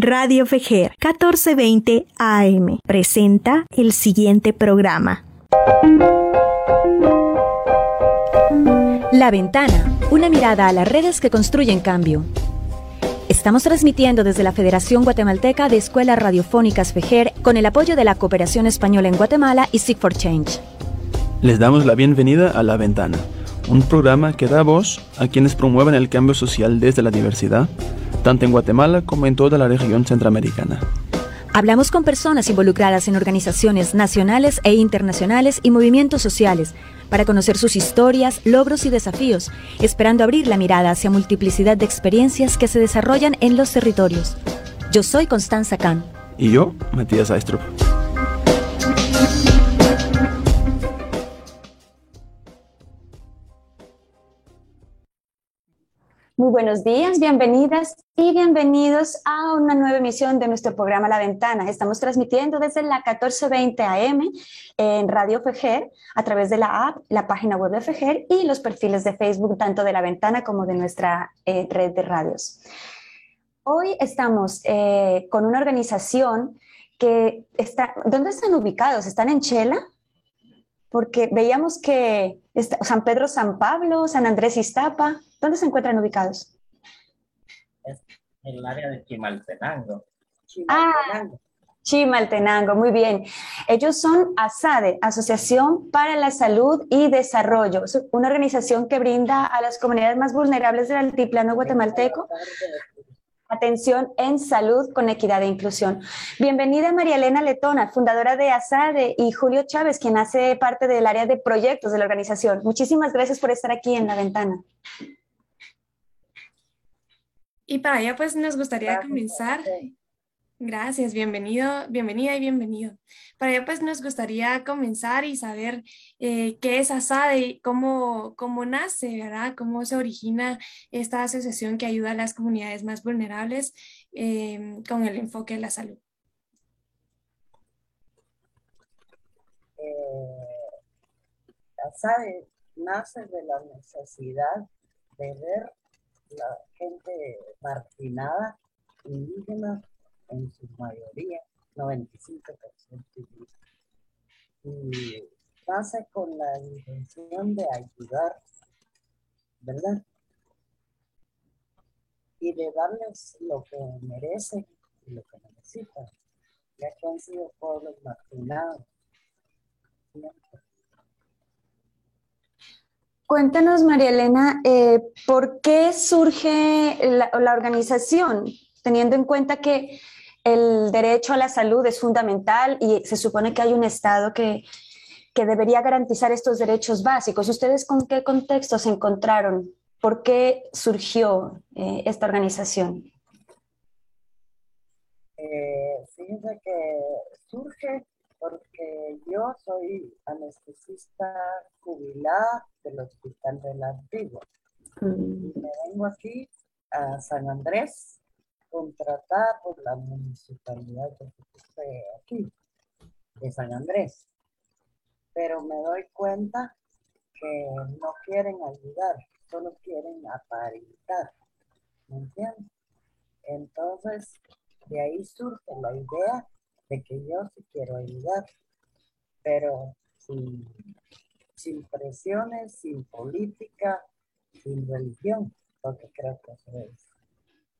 Radio Fejer 1420 AM presenta el siguiente programa. La Ventana, una mirada a las redes que construyen cambio. Estamos transmitiendo desde la Federación Guatemalteca de Escuelas Radiofónicas FEJER con el apoyo de la Cooperación Española en Guatemala y Seek for Change. Les damos la bienvenida a La Ventana, un programa que da voz a quienes promueven el cambio social desde la diversidad tanto en Guatemala como en toda la región centroamericana. Hablamos con personas involucradas en organizaciones nacionales e internacionales y movimientos sociales para conocer sus historias, logros y desafíos, esperando abrir la mirada hacia multiplicidad de experiencias que se desarrollan en los territorios. Yo soy Constanza Kahn. Y yo, Matías Aistrup. Muy buenos días, bienvenidas y bienvenidos a una nueva emisión de nuestro programa La Ventana. Estamos transmitiendo desde la 1420 AM en Radio Fejer a través de la app, la página web de Fejer y los perfiles de Facebook tanto de La Ventana como de nuestra eh, red de radios. Hoy estamos eh, con una organización que está, ¿dónde están ubicados? ¿Están en Chela? Porque veíamos que San Pedro, San Pablo, San Andrés Iztapa, ¿Dónde se encuentran ubicados? Es en el área de Chimaltenango. Chimaltenango. Ah, Chimaltenango, muy bien. Ellos son ASADE, Asociación para la Salud y Desarrollo, es una organización que brinda a las comunidades más vulnerables del altiplano guatemalteco atención en salud con equidad e inclusión. Bienvenida María Elena Letona, fundadora de ASADE, y Julio Chávez, quien hace parte del área de proyectos de la organización. Muchísimas gracias por estar aquí en la ventana. Y para allá pues nos gustaría comenzar. Gracias, bienvenido, bienvenida y bienvenido. Para allá pues nos gustaría comenzar y saber eh, qué es ASADE y cómo, cómo nace, ¿verdad? Cómo se origina esta asociación que ayuda a las comunidades más vulnerables em, con el enfoque en la salud. Eh, ASADE nace de la necesidad de ver la gente marginada, indígena en su mayoría, 95% Y pasa con la intención de ayudar, ¿verdad? Y de darles lo que merecen y lo que necesitan, ya que han sido pueblos marginados. Cuéntanos, María Elena, eh, ¿por qué surge la, organización, teniendo en cuenta que el derecho a la salud es fundamental y se supone que hay un Estado que, debería garantizar estos derechos básicos? ¿Ustedes con qué contexto se encontraron? ¿Por qué surgió eh, esta organización? Eh, fíjense que surge yo soy anestesista jubilada del Hospital de la Antigua. Mm. Me vengo aquí a San Andrés, contratada por la municipalidad de aquí, de San Andrés. Pero me doy cuenta que no quieren ayudar, solo quieren aparentar. ¿Me entiendes? Entonces, de ahí surge la idea de que yo sí quiero ayudar, pero sin, sin presiones, sin política, sin religión, porque creo que eso es.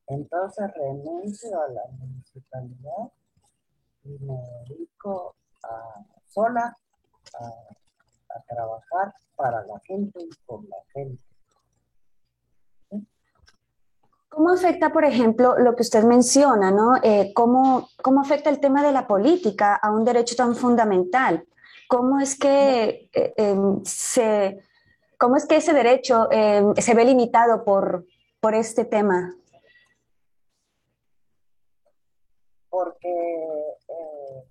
Entonces renuncio a la municipalidad y me dedico a, sola a, trabajar para la gente y por la gente. ¿Cómo afecta, por ejemplo, lo que usted menciona, ¿no? Eh, ¿cómo, ¿Cómo afecta el tema de la política a un derecho tan fundamental? ¿Cómo es que, eh, em, se, cómo es que ese derecho em, se ve limitado por, por este tema? Porque eh,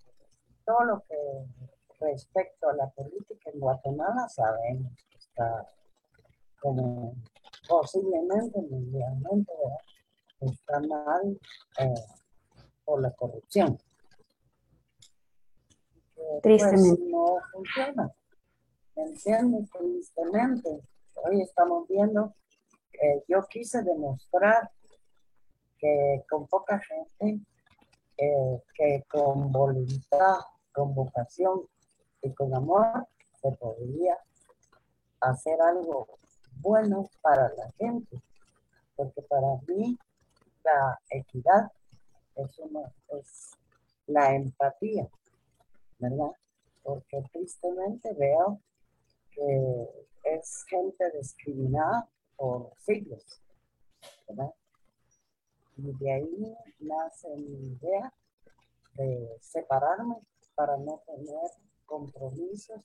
todo lo que respecto a la política en Guatemala sabemos que está como posiblemente mundialmente está mal eh, por la corrupción. Pues, Tristemente. no funciona. ¿Entiendes? Tristemente. Hoy estamos viendo, que yo quise demostrar que con poca gente eh, que con voluntad, con vocación y con amor se podría hacer algo bueno para la gente. Porque para mí la equidad es, una, es la empatía, ¿verdad? Porque tristemente veo que es gente discriminada por siglos, ¿verdad? Y de ahí nace mi idea de separarme para no tener compromisos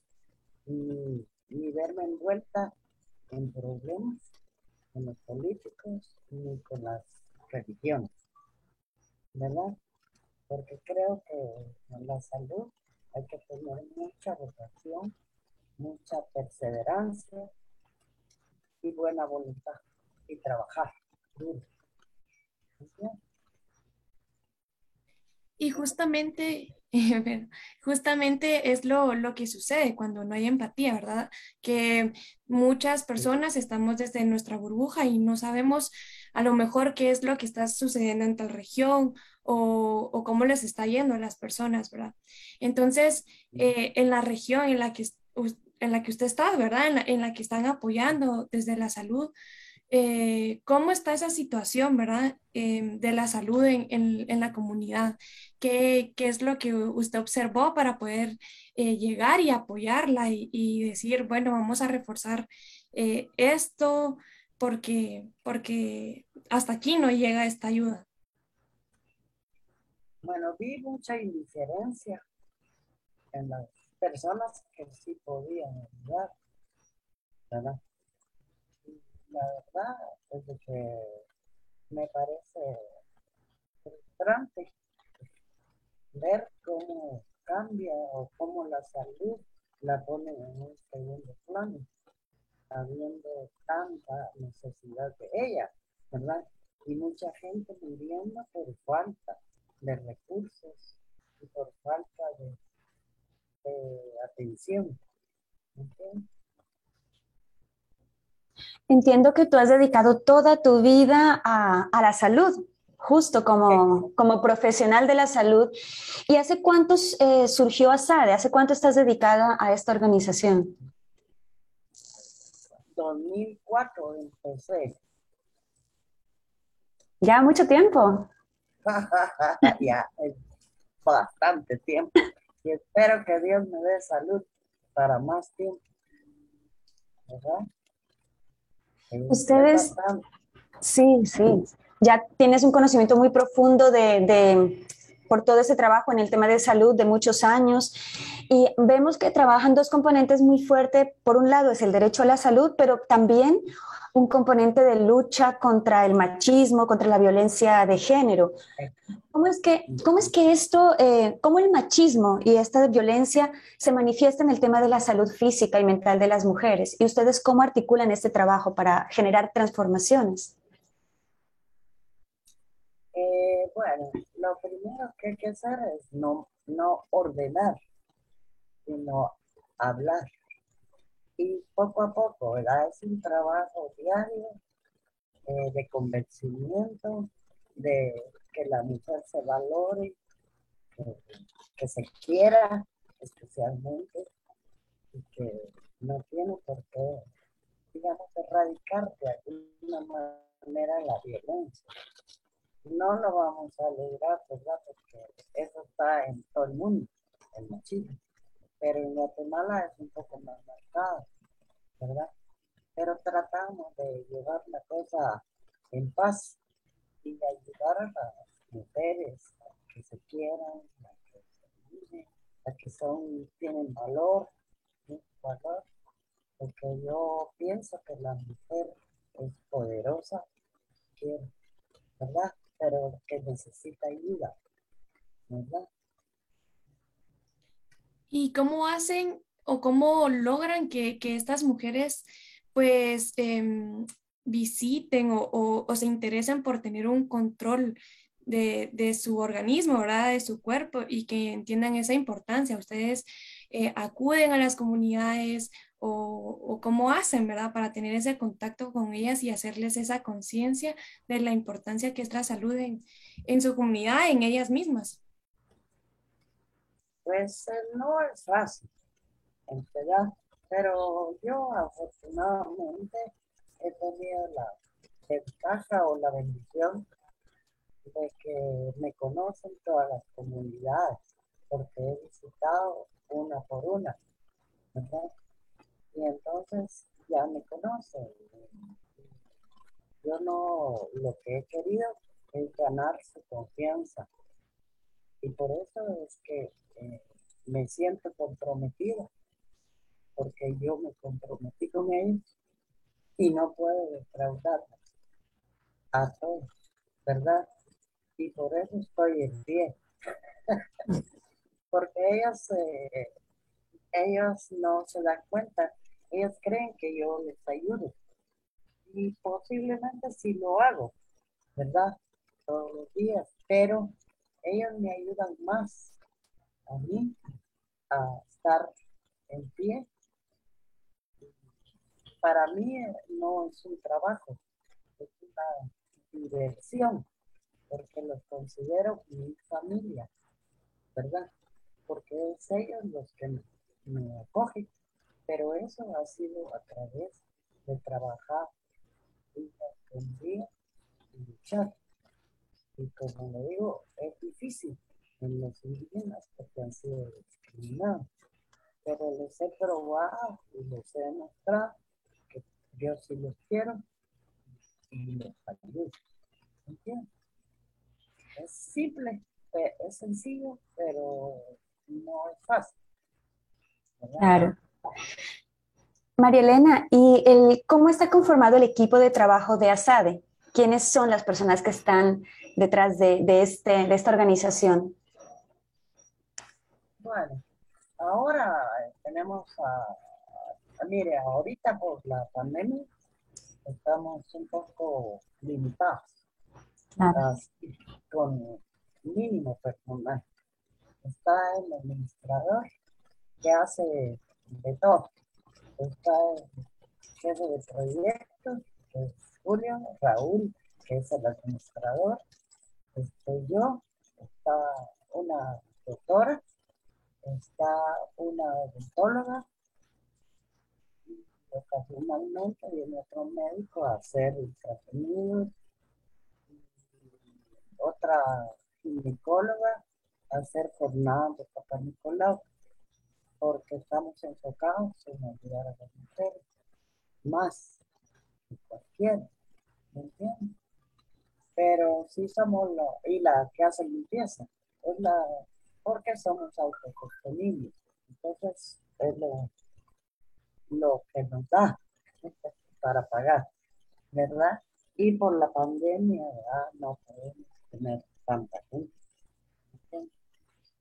ni, verme envuelta en problemas con los políticos ni con las religiones, ¿verdad? Porque creo que la salud hay que tener mucha vocación, mucha perseverancia y buena voluntad y trabajar duro. Y justamente, justamente es lo, lo, que sucede cuando no hay empatía, ¿verdad? Que muchas personas estamos desde nuestra burbuja y no sabemos a lo mejor qué es lo que está sucediendo en tal región o, o cómo les está yendo a las personas, ¿verdad? Entonces, eh, en la región en la que, en la que usted está, ¿verdad? En la, en la que están apoyando desde la salud, eh, cómo está esa situación, ¿verdad? Em, de la salud en, en, la comunidad. ¿Qué, ¿Qué, es lo que usted observó para poder eh, llegar y apoyarla y, y, decir, bueno, vamos a reforzar esto porque, porque hasta aquí no llega esta ayuda? Bueno, vi mucha indiferencia en las personas que sí podían ayudar, ¿verdad? la verdad es que me parece frustrante ver cómo cambia o cómo la salud la pone en un segundo plano, habiendo tanta necesidad de ella, ¿verdad? Y mucha gente muriendo por falta de recursos y por falta de, atención. Entiendo que tú has dedicado toda tu vida a, a la salud, justo como, como, profesional de la salud. ¿Y hace cuánto eh, surgió ASADE? ¿Hace cuánto estás dedicada a esta organización? 2004 empecé. ¿Ya mucho tiempo? ya, es bastante tiempo. Y espero que Dios me dé salud para más tiempo. ¿Verdad? Ustedes, sí, sí, ya tienes un conocimiento muy profundo de, de, por todo ese trabajo en el tema de salud de muchos años y vemos que trabajan dos componentes muy fuertes. Por un lado es el derecho a la salud, pero también un componente de lucha contra el machismo, contra la violencia de género. ¿Cómo es que, cómo es que esto, eh, cómo el machismo y esta violencia se manifiesta en el tema de la salud física y mental de las mujeres? ¿Y ustedes cómo articulan este trabajo para generar transformaciones? Bueno, lo primero que hay que hacer es no, no ordenar, sino hablar y poco a poco, ¿verdad? Es un trabajo diario eh, de convencimiento, de que la mujer se valore, que se quiera especialmente y que no tiene por qué, digamos, erradicar de alguna manera la violencia. No lo vamos a lograr, ¿verdad? Porque eso está en todo el mundo, el machismo pero en Guatemala es un poco más marcado, ¿verdad? Pero tratamos de llevar la cosa en paz y ayudar a las mujeres a que se quieran, a que se viven, a que son, tienen valor, valor, porque yo pienso que la mujer es poderosa, ¿verdad? Pero que necesita ayuda. ¿Y cómo hacen o cómo logran que, estas mujeres pues em, visiten o, se interesen por tener un control de, su organismo, ¿verdad? De su cuerpo y que entiendan esa importancia. Ustedes eh, acuden a las comunidades o, cómo hacen, ¿verdad? Para tener ese contacto con ellas y hacerles esa conciencia de la importancia que es la salud en, su comunidad, en ellas mismas. pues eh, no es fácil, en verdad, pero yo afortunadamente he tenido la ventaja o la bendición de que me conocen todas las comunidades, porque he visitado una por una, ¿verdad? Y entonces ya me conocen. Yo no, lo que he querido es ganar su confianza. Y por eso es que eh, me siento comprometida, porque yo me comprometí con ellos y no puedo defraudarlos a todos, ¿verdad? Y por eso estoy en pie. porque ellos, eh, ellos no se dan cuenta, ellos creen que yo les ayudo. Y posiblemente sí lo hago, ¿verdad? Todos los días, pero ellos me ayudan más a mí a estar en pie. Para mí no es un trabajo, es una diversión, porque los considero mi familia, ¿verdad? Porque es ellos los que me, acogen, pero eso ha sido a través de trabajar día con día y luchar. Y como le digo, es difícil en los indígenas porque han sido discriminados. Pero les he probado y les he demostrado que yo sí los quiero es simple, eh, es sencillo, pero no es fácil. Claro. María Elena, ¿y el, cómo está conformado el equipo de trabajo de ASADE? ¿Quiénes son las personas que están detrás de, de, este, de esta organización? Bueno, ahora tenemos a, mire, ahorita por la pandemia estamos un poco limitados con mínimo personal. Está el administrador que hace todo. Está el jefe de proyectos, que es Julio, Raúl, que es el administrador. Estoy yo, está una doctora, está una odontóloga, ocasionalmente viene otro médico a hacer el tratamiento, otra ginecóloga a hacer jornadas de papá Nicolau, porque estamos enfocados en ayudar a las mujeres, más que cualquiera, ¿me entiendes? Pero sí somos la, y la que hace limpieza, es la, porque somos autosostenibles, entonces es lo lo que nos da para pagar, ¿verdad? Y por la pandemia no podemos tener tanta gente,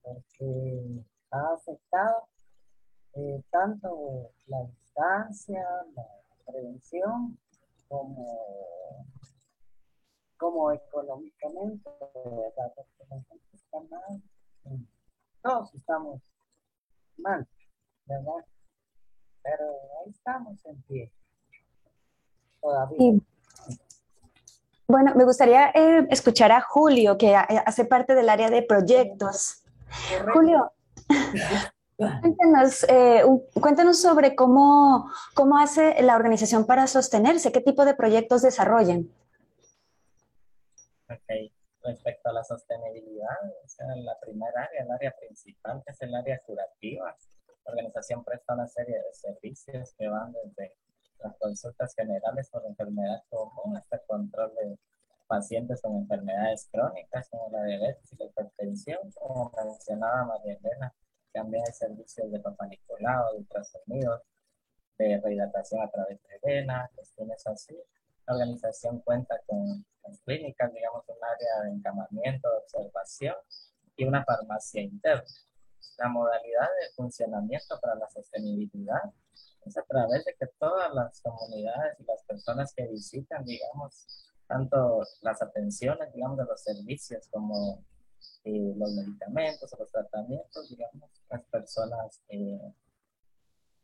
porque ha afectado eh, tanto la distancia, la prevención, como, como económicamente, todos estamos mal, ¿verdad? pero ahí estamos en pie. Todavía. Bueno, me gustaría eh, escuchar a Julio, que hace parte del área de proyectos. Julio, cuéntanos, eh, cuéntanos sobre cómo, cómo hace la organización para sostenerse, qué tipo de proyectos desarrollan. Ok, respecto a la sostenibilidad, la primera área, el área principal, que es el área curativa, la organización presta una serie de servicios que van desde las consultas generales por enfermedad común hasta el control de pacientes con enfermedades crónicas como la diabetes y la hipertensión, como mencionaba María Elena, también hay servicios de papá Nicolau, de ultrasonidos, de rehidratación a través de vena, cuestiones así. La organización cuenta con las clínicas, digamos, un área de encamamiento, de observación y una farmacia interna. La modalidad de funcionamiento para la sostenibilidad es a través de que todas las comunidades y las personas que visitan, digamos, tanto las atenciones, digamos, de los servicios como eh, los medicamentos o los tratamientos, digamos, las personas, eh,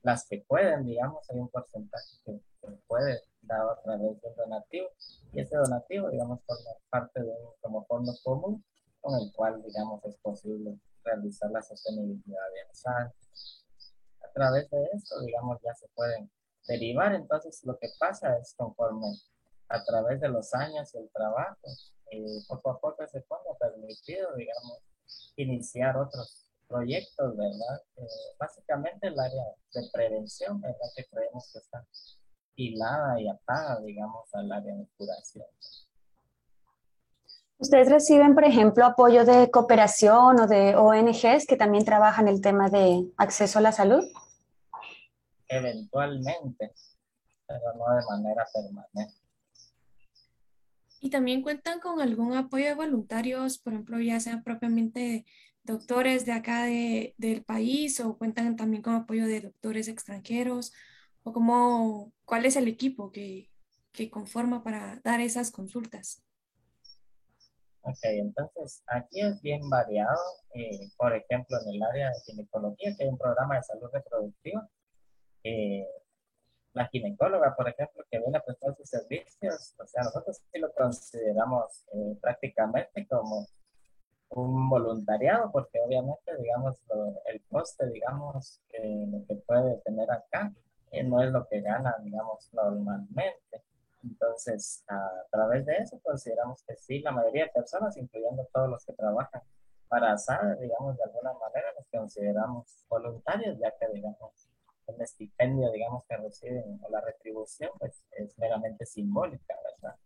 las que pueden, digamos, hay un porcentaje que, puede dar a través de donativo y ese donativo, digamos, forma parte de un como fondo común con el cual, digamos, es posible realizar la sostenibilidad ambiental. A través de esto, digamos, ya se pueden derivar. Entonces, lo que pasa es conforme a través de los años y el trabajo, eh, poco a poco se pone permitido, digamos, iniciar otros proyectos, ¿verdad? Eh, básicamente el área de prevención, ¿verdad? Que creemos que está hilada y atada, digamos, al área de curación. ¿Ustedes reciben, por ejemplo, apoyo de cooperación o de ONGs que también trabajan el tema de acceso a la salud? Eventualmente, pero no de manera permanente. ¿Y también cuentan con algún apoyo de voluntarios, por ejemplo, ya sean propiamente doctores de acá del país o cuentan también con apoyo de doctores extranjeros? ¿O cómo, cuál es el equipo que, que conforma para dar esas consultas? Ok, entonces aquí es bien variado. Eh, por ejemplo, en el área de ginecología, que hay un programa de salud reproductiva, eh, la ginecóloga, por ejemplo, que viene a prestar sus servicios, o sea, nosotros sí lo consideramos eh, prácticamente como un voluntariado, porque obviamente, digamos, el coste, digamos, que puede tener acá, no es lo que gana, digamos, normalmente. Entonces, a través de eso consideramos que sí, la mayoría de personas, incluyendo todos los que trabajan para SAD, digamos, de alguna manera nos consideramos voluntarios, ya que, digamos, el estipendio, digamos, que reciben o la retribución, pues es meramente simbólica, ¿verdad?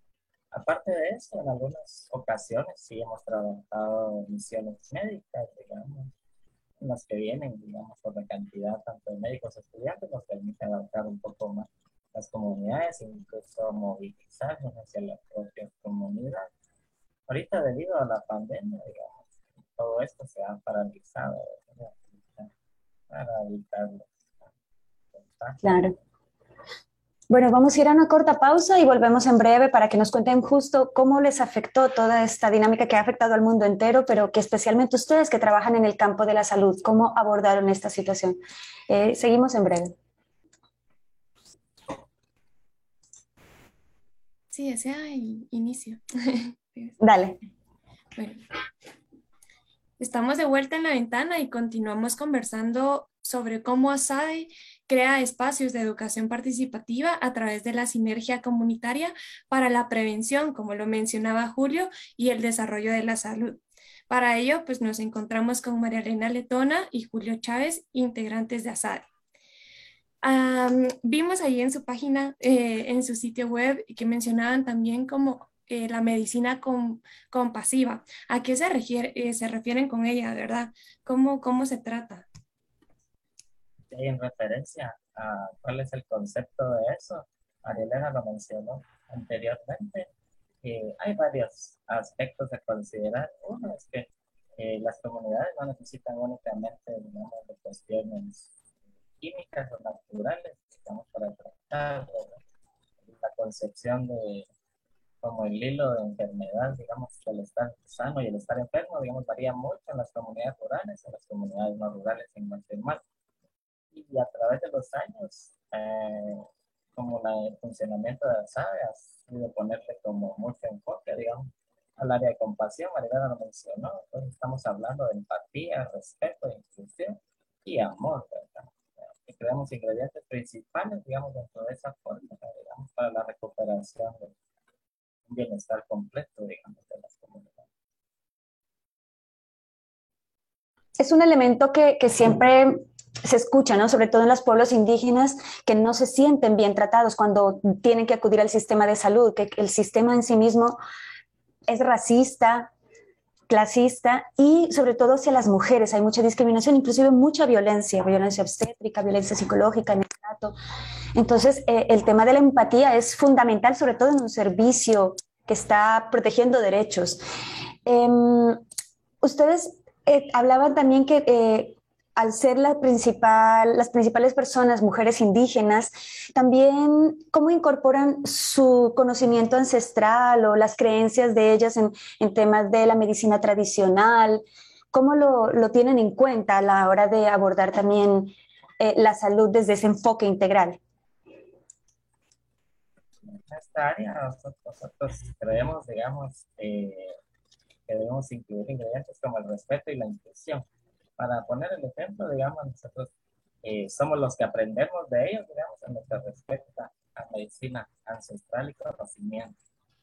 Aparte de eso, en algunas ocasiones sí hemos trabajado misiones médicas, digamos, en las que vienen, digamos, por la cantidad tanto de médicos estudiantes, nos permite abarcar un poco más las comunidades, incluso movilizarnos hacia la propia comunidad. Ahorita debido a la pandemia, digamos, todo esto se ha paralizado para evitarlo. Claro. Bueno, vamos a ir a una corta pausa y volvemos en breve para que nos cuenten justo cómo les afectó toda esta dinámica que ha afectado al mundo entero, pero que especialmente ustedes que trabajan en el campo de la salud, cómo abordaron esta situación. Eh, seguimos en breve. Sí, ese inicio. Dale. Bueno, estamos de vuelta en la ventana y continuamos conversando sobre cómo ASADE crea espacios de educación participativa a través de la sinergia comunitaria para la prevención, como lo mencionaba Julio, y el desarrollo de la salud. Para ello, pues nos encontramos con María Elena Letona y Julio Chávez, integrantes de ASADE vimos ahí en su página, eh, en su sitio web, que mencionaban también como eh, la medicina compasiva. ¿A qué se, refiere, eh, se refieren con ella, verdad? ¿Cómo, cómo se trata? En referencia a cuál es el concepto de eso, Arielena lo mencionó anteriormente. hay varios aspectos a considerar. Uno es que las comunidades no necesitan únicamente, digamos, de cuestiones químicas o naturales, digamos, para tratar la concepción de como el hilo de enfermedad, digamos, el estar sano y el estar enfermo, digamos, varía mucho en las comunidades rurales, en las comunidades no rurales, en más Y a través de los años, eh, como el funcionamiento de las ha sido ponerle como mucho enfoque, digamos, al área de compasión, María lo mencionó, entonces estamos hablando de empatía, respeto, inclusión y amor, ¿verdad? que creamos ingredientes principales, digamos, dentro de esa fórmula, digamos, para la recuperación de un bienestar completo, digamos, de las comunidades. Es un elemento que, que siempre se escucha, ¿no? Sobre todo en los pueblos indígenas que no se sienten bien tratados cuando tienen que acudir al sistema de salud, que el sistema en sí mismo es racista, clasista y sobre todo hacia las mujeres. Hay mucha discriminación, inclusive mucha violencia, violencia obstétrica, violencia psicológica en el trato. Entonces, eh, el tema de la empatía es fundamental, sobre todo en un servicio que está protegiendo derechos. Em, ustedes eh, hablaban también que eh, al ser la principal, las principales personas, mujeres indígenas, también cómo incorporan su conocimiento ancestral o las creencias de ellas en, temas de la medicina tradicional, cómo lo, tienen en cuenta a la hora de abordar también eh, la salud desde ese enfoque integral. En esta área nosotros, creemos, digamos, eh, que debemos incluir ingredientes como el respeto y la inclusión Para poner el ejemplo, digamos, nosotros eh, somos los que aprendemos de ellos, digamos, en lo que respecta a medicina ancestral y conocimiento.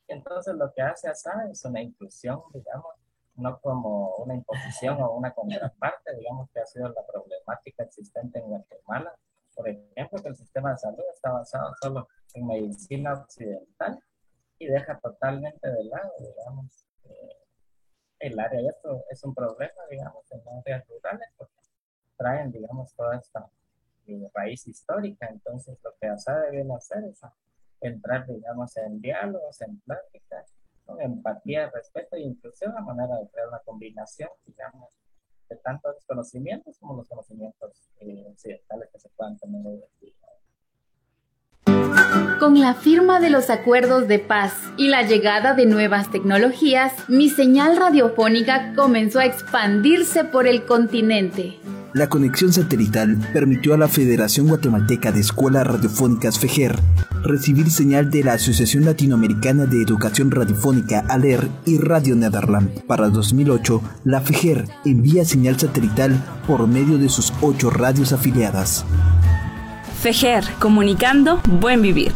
Entonces, lo que hace ASA es una inclusión, digamos, no como una imposición o una contraparte, digamos, que ha sido la problemática existente en Guatemala. Por ejemplo, que el sistema de salud está basado solo en medicina occidental y deja totalmente de lado, digamos, eh, el área. Y esto es un problema, digamos, en áreas rurales, porque traen, digamos, toda esta eh, raíz histórica. Entonces, lo que ASA debe hacer es entrar, digamos, en diálogos, en pláticas, con empatía, respeto e inclusión, a manera de crear una combinación, digamos, de tanto los conocimientos como los conocimientos eh, occidentales que se puedan tener hoy en día. Con la firma de los acuerdos de paz y la llegada de nuevas tecnologías, mi señal radiofónica comenzó a expandirse por el continente. La conexión satelital permitió a la Federación Guatemalteca de Escuelas Radiofónicas FEGER recibir señal de la Asociación Latinoamericana de Educación Radiofónica ALER y Radio Nederland. Para 2008, la FEGER envía señal satelital por medio de sus ocho radios afiliadas. FEGER, comunicando buen vivir.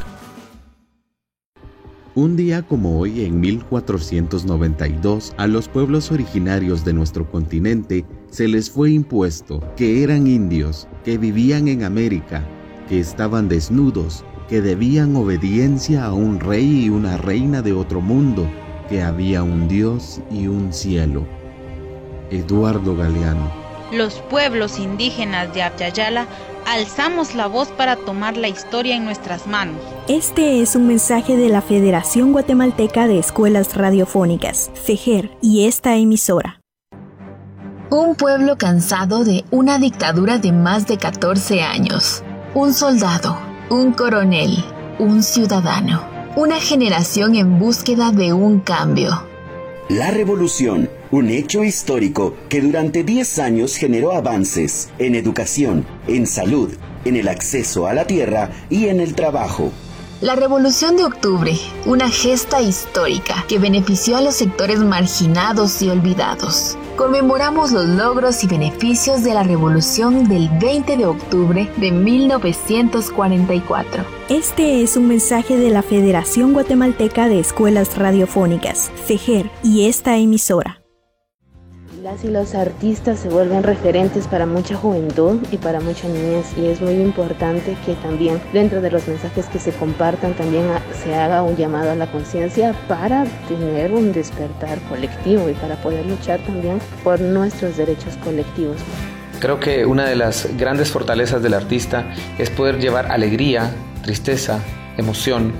Un día como hoy, en 1492, a los pueblos originarios de nuestro continente se les fue impuesto que eran indios, que vivían en América, que estaban desnudos, que debían obediencia a un rey y una reina de otro mundo, que había un Dios y un cielo. Eduardo Galeano. Los pueblos indígenas de Abyayala alzamos la voz para tomar la historia en nuestras manos. Este es un mensaje de la Federación Guatemalteca de Escuelas Radiofónicas, FEGER, y esta emisora. Un pueblo cansado de una dictadura de más de 14 años. Un soldado, un coronel, un ciudadano. Una generación en búsqueda de un cambio. La revolución un hecho histórico que durante 10 años generó avances en educación, en salud, en el acceso a la tierra y en el trabajo. La Revolución de Octubre, una gesta histórica que benefició a los sectores marginados y olvidados. Conmemoramos los logros y beneficios de la Revolución del 20 de octubre de 1944. Este es un mensaje de la Federación Guatemalteca de Escuelas Radiofónicas, FEGER, y esta emisora. Las y los artistas se vuelven referentes para mucha juventud y para muchas niñas y es muy importante que también dentro de los mensajes que se compartan también se haga un llamado a la conciencia para tener un despertar colectivo y para poder luchar también por nuestros derechos colectivos. Creo que una de las grandes fortalezas del artista es poder llevar alegría, tristeza, emoción,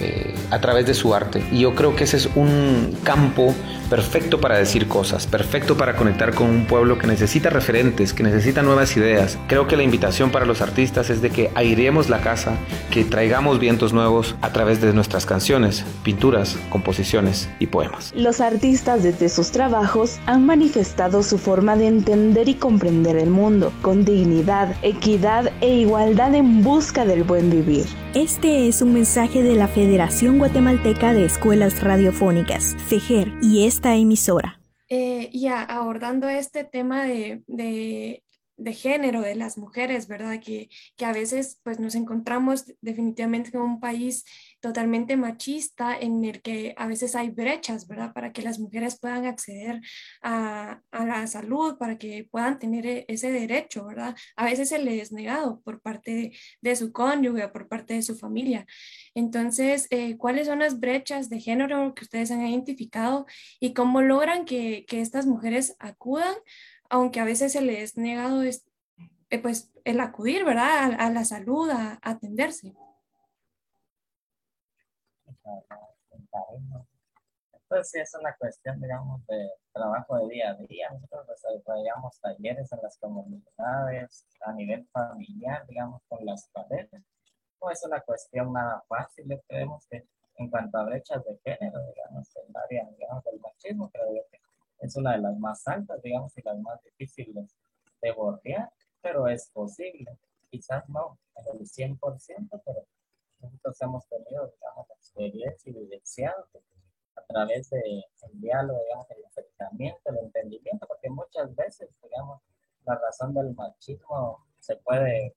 eh, a través de su arte. Y yo creo que ese es un campo perfecto para decir cosas, perfecto para conectar con un pueblo que necesita referentes, que necesita nuevas ideas. Creo que la invitación para los artistas es de que airemos la casa, que traigamos vientos nuevos a través de nuestras canciones, pinturas, composiciones y poemas. Los artistas desde sus trabajos han manifestado su forma de entender y comprender el mundo, con dignidad, equidad e igualdad en busca del buen vivir. Este es un mensaje de la Federación Guatemalteca de Escuelas Radiofónicas, FEGER, y esta emisora. Eh, y abordando este tema de, de, de, género de las mujeres, ¿verdad? Que, que a veces pues nos encontramos definitivamente en un país totalmente machista en el que a veces hay brechas, ¿verdad? Para que las mujeres puedan acceder a, a, la salud, para que puedan tener e, ese derecho, ¿verdad? A veces se les es negado por parte de, de su cónyuge, por parte de su familia. Entonces, eh, ¿cuáles son las brechas de género que ustedes han identificado y cómo logran que, que estas mujeres acudan, aunque a veces se les es negado es, eh, pues, el acudir, ¿verdad? A, a la salud, a, a atenderse. Entonces sí es una cuestión, digamos, de trabajo de día a día. Nosotros desarrollamos talleres en las comunidades, a nivel familiar, digamos, con las parejas. No es una cuestión nada fácil, creemos que en cuanto a brechas de género, digamos, el área, digamos, del machismo, creo que es una de las más altas, digamos, y las más difíciles de bordear, pero es posible. Quizás no en el 100%, pero nosotros hemos tenido, digamos, experiencia y a través del de diálogo, digamos, el acercamiento, el entendimiento, porque muchas veces, digamos, la razón del machismo se puede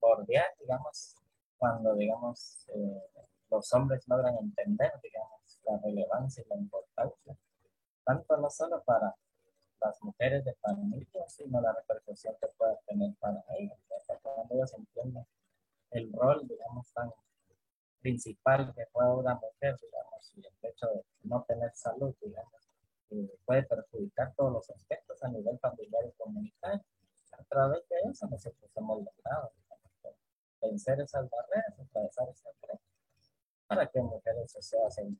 bordear, digamos, cuando, digamos, eh, los hombres logran entender, digamos, la relevancia y la importancia, tanto no solo para las mujeres de familia, sino la repercusión que puede tener para ellas, cuando ellos entienden el rol, digamos, tan principal que juega una mujer, digamos, y el hecho de no tener salud, digamos, puede perjudicar todos los aspectos a nivel familiar y comunitario. A través de eso nosotros hemos logrado vencer esas barreras, atravesar esa brecha, para que mujeres se sientan